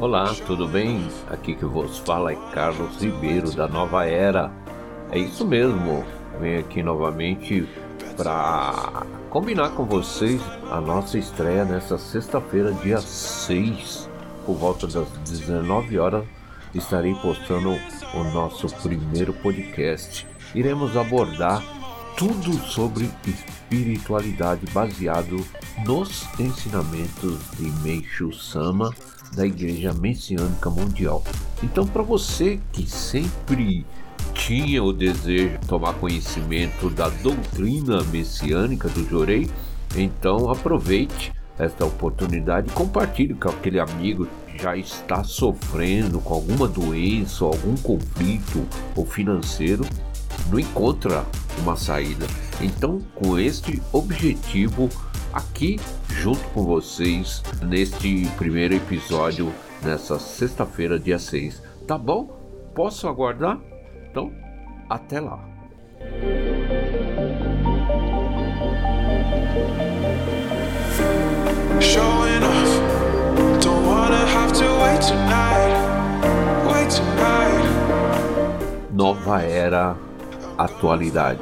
Olá, tudo bem? Aqui que vos fala é Carlos Ribeiro da Nova Era. É isso mesmo, venho aqui novamente para combinar com vocês a nossa estreia nessa sexta-feira, dia 6, por volta das 19 horas, estarei postando o nosso primeiro podcast. Iremos abordar tudo sobre espiritualidade baseado nos ensinamentos de Meishu Sama da Igreja Messiânica Mundial. Então, para você que sempre tinha o desejo de tomar conhecimento da doutrina messiânica do Jorei, então aproveite esta oportunidade e compartilhe com aquele amigo que já está sofrendo com alguma doença, algum conflito ou financeiro, não encontra uma saída. Então, com este objetivo, aqui junto com vocês neste primeiro episódio nessa sexta-feira, dia 6. Tá bom? Posso aguardar? Então, até lá. Showing off, don't wanna have to wait tonight, wait tonight. Nova era atualidades.